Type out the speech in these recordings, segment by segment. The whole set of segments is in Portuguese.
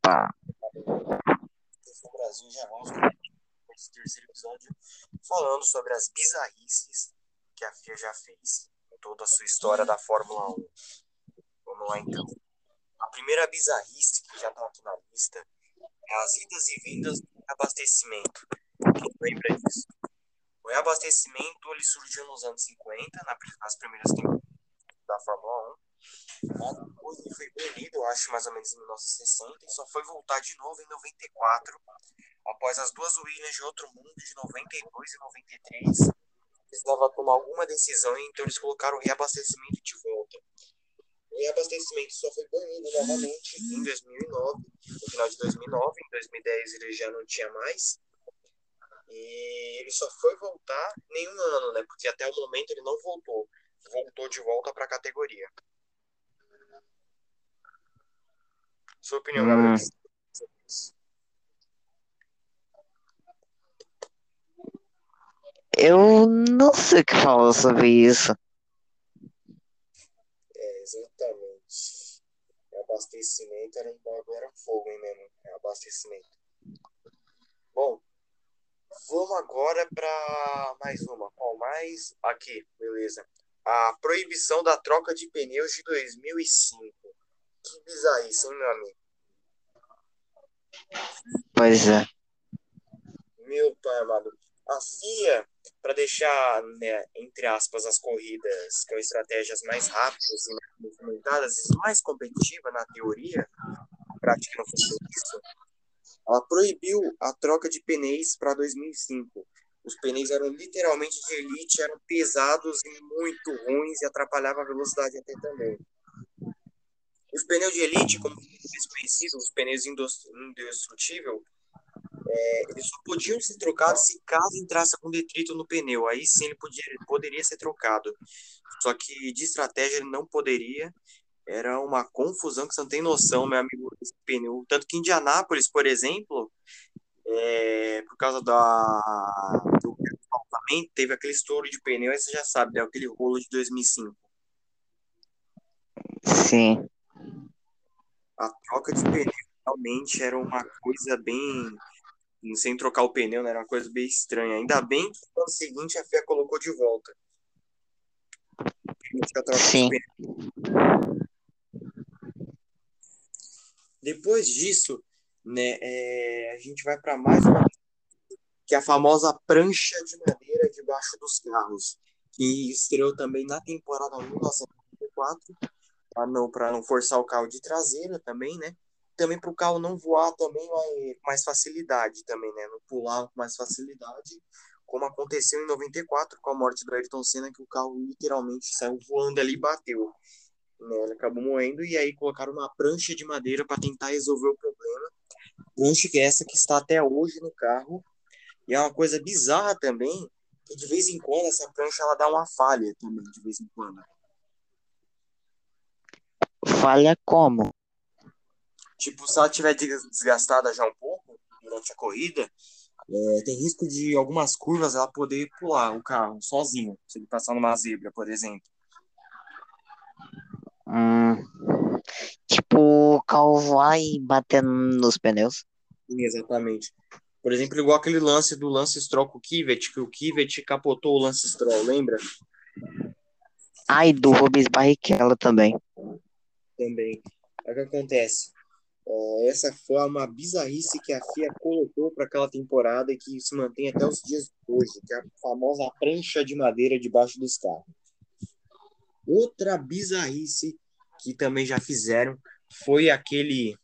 Opa! No Brasil já vamos para esse terceiro episódio falando sobre as bizarrices que a FIA já fez em toda a sua história da Fórmula 1. Vamos lá então. A primeira bizarrice que já está aqui na lista é as idas e vindas do abastecimento. Quem lembra disso? O reabastecimento ele surgiu nos anos 50, nas primeiras temporadas da Fórmula 1 depois ele foi banido, acho, mais ou menos em 1960, e só foi voltar de novo em 94, após as duas Williams de outro mundo de 92 e 93. Precisava tomar alguma decisão, então eles colocaram o reabastecimento de volta. O reabastecimento só foi banido novamente em 2009, no final de 2009. Em 2010 ele já não tinha mais. E ele só foi voltar nenhum ano, né? Porque até o momento ele não voltou. Voltou de volta para a categoria. Sua opinião, hum. Eu não sei o que falar sobre isso. É, exatamente. Abastecimento era um bagulho, era fogo, hein, mesmo? É, abastecimento. Bom, vamos agora para mais uma. Qual mais? Aqui, beleza. A proibição da troca de pneus de 2005. Que bizarrice, hein, meu amigo? Pois é. Meu pai amado. A FIA, para deixar, né, entre aspas, as corridas com estratégias mais rápidas e mais movimentadas e mais competitivas na teoria, na prática não foi isso, ela proibiu a troca de pneus para 2005. Os pneus eram literalmente de elite, eram pesados e muito ruins e atrapalhavam a velocidade até também. Os pneus de elite, como eles conhecidos, os pneus indestrutível, é, eles só podiam ser trocados se caso entrasse com detrito no pneu. Aí sim ele podia, poderia ser trocado. Só que de estratégia ele não poderia. Era uma confusão que você não tem noção, meu amigo, esse pneu. Tanto que Indianápolis, por exemplo, é, por causa da, do faltamento, teve aquele estouro de pneu, aí você já sabe, é aquele rolo de 2005. Sim a troca de pneu realmente era uma coisa bem. Sem trocar o pneu, né? Era uma coisa bem estranha. Ainda bem que no ano seguinte a FIA colocou de volta. Sim. De Depois disso, né, é, a gente vai para mais uma que é a famosa prancha de madeira debaixo dos carros, que estreou também na temporada 1994 para não, não forçar o carro de traseira também, né? Também para o carro não voar também mais facilidade também, né? Não pular com mais facilidade, como aconteceu em 94 com a morte do Ayrton Senna, que o carro literalmente saiu voando ali e bateu. Né? Ele acabou morrendo e aí colocaram uma prancha de madeira para tentar resolver o problema. Prancha que é essa que está até hoje no carro. E é uma coisa bizarra também, que de vez em quando essa prancha ela dá uma falha também, de vez em quando. Falha como? Tipo, se ela tiver desgastada já um pouco durante a corrida, é, tem risco de algumas curvas ela poder pular o carro sozinho, se ele passar numa zebra, por exemplo. Hum, tipo, carro vai batendo nos pneus. Exatamente. Por exemplo, igual aquele lance do Lance Stroll com o Kivet, que o Kivet capotou o Lance Stroll, lembra? Ai, do Rubens Barrichello também também. É o que acontece. É, essa foi uma bizarrice que a FIA colocou para aquela temporada e que se mantém até os dias de hoje, que é a famosa prancha de madeira debaixo dos carros. Outra bizarrice que também já fizeram foi aquele,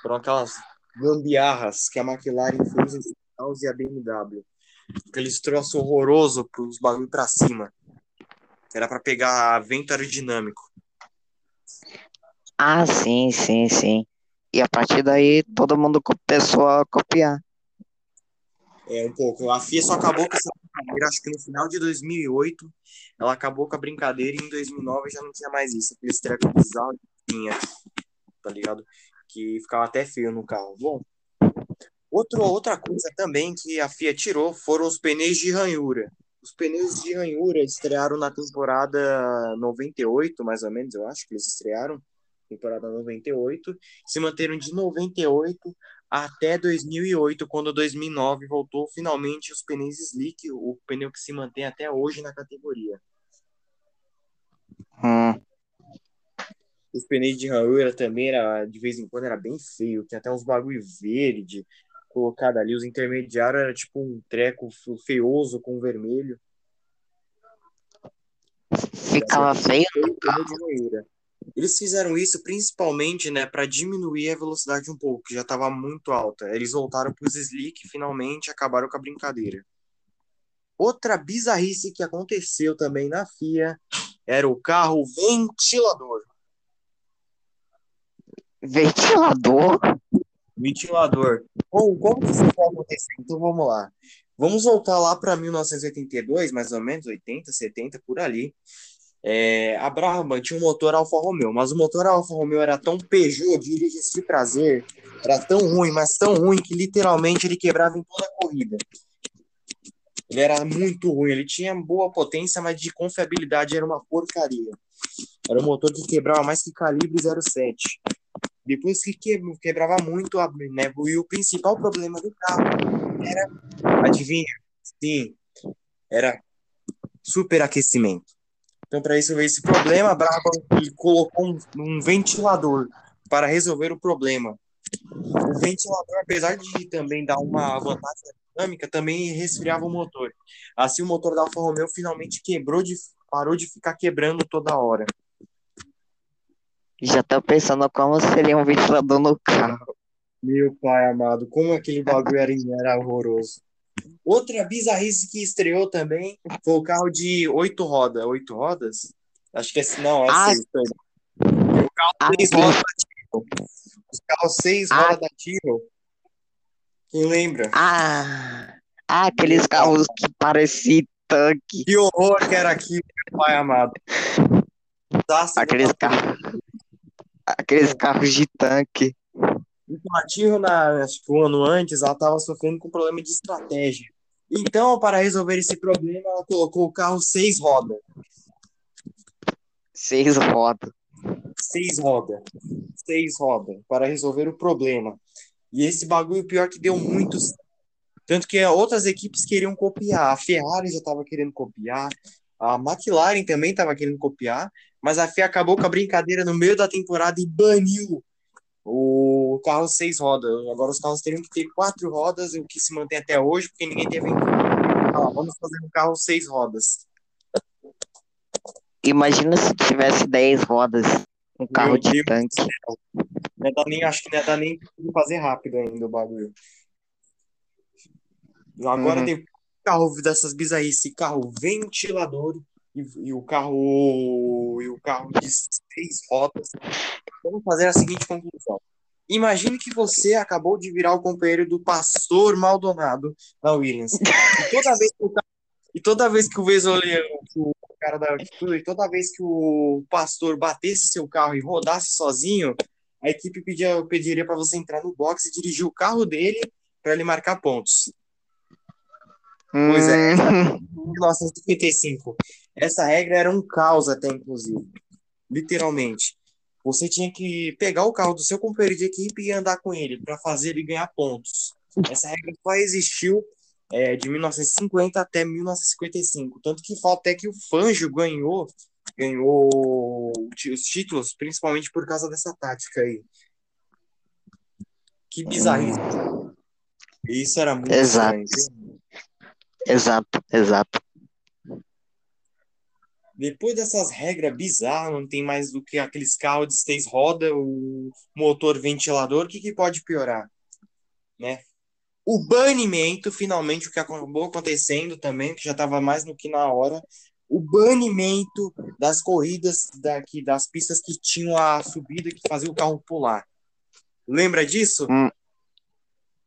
foram aquelas gambiarras que a McLaren fez entre os e a BMW. Aqueles troços horroroso para os bagulho para cima. Era para pegar vento aerodinâmico. Ah, sim, sim, sim. E a partir daí todo mundo começou a copiar. É, um pouco. A FIA só acabou com essa brincadeira, acho que no final de 2008, ela acabou com a brincadeira e em 2009 já não tinha mais isso. Aqueles trecos bizarros que tinha, tá ligado? Que ficava até feio no carro. Bom, outro, outra coisa também que a FIA tirou foram os pneus de ranhura. Os pneus de ranhura estrearam na temporada 98, mais ou menos, eu acho que eles estrearam temporada 98, se manteram de 98 até 2008, quando 2009 voltou finalmente os pneus slick, o pneu que se mantém até hoje na categoria. Hum. Os pneus de ranhura também era, de vez em quando era bem feio, tinha até uns bagulho verde colocado ali, os intermediários era tipo um treco feioso com vermelho. Ficava feio no Pneu de. Eles fizeram isso principalmente, né, para diminuir a velocidade um pouco, que já estava muito alta. Eles voltaram para os slick, finalmente acabaram com a brincadeira. Outra bizarrice que aconteceu também na FIA era o carro ventilador. Ventilador? Ventilador. Bom, como que isso vai acontecer? Então vamos lá. Vamos voltar lá para 1982, mais ou menos, 80, 70, por ali. É, a Brabham tinha um motor Alfa Romeo, mas o motor Alfa Romeo era tão Peugeot, de prazer, era tão ruim, mas tão ruim que literalmente ele quebrava em toda a corrida. Ele era muito ruim, ele tinha boa potência, mas de confiabilidade era uma porcaria. Era um motor que quebrava mais que calibre 07. Depois que que- quebrava muito, né? E o principal problema do carro era, adivinha? Sim, era superaquecimento. Então, para isso ver esse problema, a Brabham colocou um, um ventilador para resolver o problema. O ventilador, apesar de também dar uma vantagem aerodinâmica, também resfriava o motor. Assim, o motor da Alfa Romeo finalmente quebrou de, parou de ficar quebrando toda hora. Já tô pensando como seria um ventilador no carro. Meu pai amado, como aquele bagulho era, era horroroso. Outra bizarrice que estreou também foi o carro de oito rodas. Oito rodas? Acho que é não, é Ah, seis. O carro Ah, seis rodas da. Os carros seis Ah. rodas da Tyrrell. Quem lembra? Ah, ah, aqueles carros que pareciam tanque. Que horror que era aquilo, meu pai amado. Aqueles carros. Aqueles carros de tanque. Tyrrell, na, que um ano antes, ela estava sofrendo com problema de estratégia. Então, para resolver esse problema, ela colocou o carro seis rodas. Seis rodas. Seis rodas. Seis rodas. Para resolver o problema. E esse bagulho, pior que deu muito certo. Tanto que outras equipes queriam copiar. A Ferrari já estava querendo copiar. A McLaren também estava querendo copiar. Mas a FIA acabou com a brincadeira no meio da temporada e baniu o carro seis rodas. Agora os carros teriam que ter quatro rodas, o que se mantém até hoje, porque ninguém teve. Ah, vamos fazer um carro seis rodas. Imagina se tivesse dez rodas. Um carro Meu de Deus tanque. Não dá nem, acho que não dá nem fazer rápido ainda o bagulho. Agora Uhum. tem carro dessas bizarrices, carro ventilador e, e o carro e o carro de seis rodas. Vamos fazer a seguinte conclusão. Imagine que você acabou de virar o companheiro do pastor Maldonado na Williams. E toda vez que o, e toda vez que o o cara da atitude, toda vez que o pastor batesse seu carro e rodasse sozinho, a equipe pedia, pediria para você entrar no box e dirigir o carro dele para ele marcar pontos. Pois é. Hum, 1955. Essa regra era um caos até, inclusive. Literalmente. Você tinha que pegar o carro do seu companheiro de equipe e andar com ele para fazer ele ganhar pontos. Essa regra só existiu é, de 1950 até 1955. Tanto que falta até que o Fangio ganhou, ganhou os títulos, principalmente por causa dessa tática aí. Que bizarrice. Isso era muito Exato. exato, exato. Depois dessas regras bizarras, não tem mais do que aqueles carros de seis rodas, o motor ventilador, o que, que pode piorar? Né? O banimento, finalmente, o que acabou acontecendo também, que já estava mais do que na hora, o banimento das corridas daqui, das pistas que tinham a subida que fazia o carro pular. Lembra disso? Hum,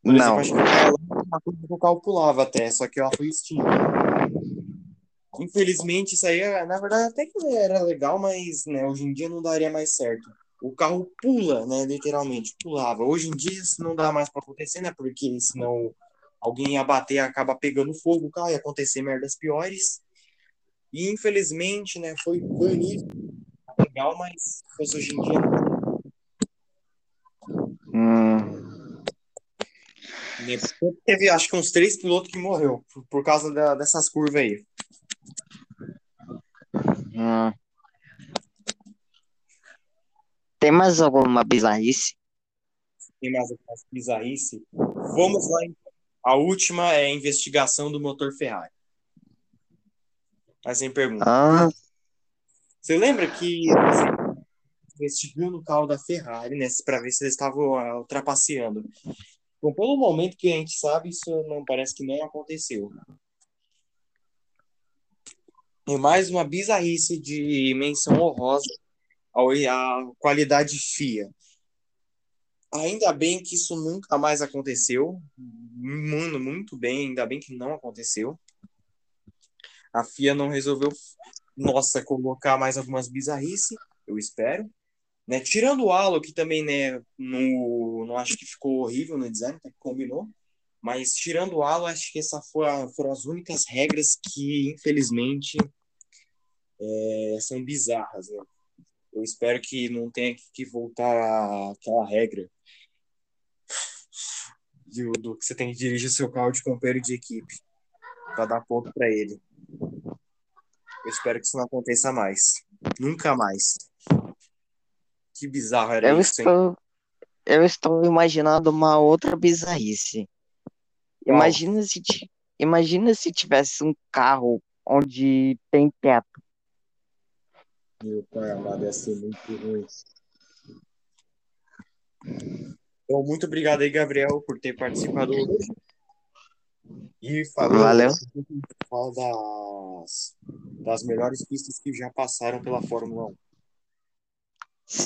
Por exemplo, Não, acho que ela uma coisa que o carro pulava até, só que ela foi extinta. Infelizmente, isso aí, na verdade, até que era legal, mas né, hoje em dia não daria mais certo. O carro pula, né? Literalmente, pulava. Hoje em dia isso não dá mais para acontecer, né? Porque senão alguém ia bater acaba pegando fogo o carro ia acontecer merdas piores. E infelizmente, né, foi banido. Legal, mas hoje em dia hum. Teve acho que uns três pilotos que morreu por, por causa da, dessas curvas aí. Hum. Tem mais alguma bizarrice? Tem mais algumas bizarrice? Vamos lá, então. A última é a investigação do motor Ferrari. Mas sem pergunta. Ah, Você lembra que você investigando o carro da Ferrari, né, para ver se eles estavam ah, ultrapasseando? Bom, pelo momento que a gente sabe, isso não parece que não aconteceu. E mais uma bizarrice de menção honrosa à qualidade FIA. Ainda bem que isso nunca mais aconteceu. Mano, muito bem, ainda bem que não aconteceu. A FIA não resolveu, nossa, colocar mais algumas bizarrices, eu espero. Né? Tirando o halo, que também, né, no, não acho que ficou horrível no design, que combinou. Mas tirando o halo, acho que essa foi a- foram as únicas regras que, infelizmente, é, são bizarras, né? Eu espero que não tenha que voltar aquela regra do, do que você tem que dirigir seu carro de companheiro de equipe para dar ponto para ele. Eu espero que isso não aconteça mais. Nunca mais. Que bizarro era eu isso, hein? estou, eu estou imaginando uma outra bizarrice. Imagina se, imagina se tivesse um carro onde tem teto. Meu pai amado, ia ser muito ruim. Então, muito obrigado aí, Gabriel, por ter participado hoje. E falou, Valeu. das, das melhores pistas que já passaram pela Fórmula 1.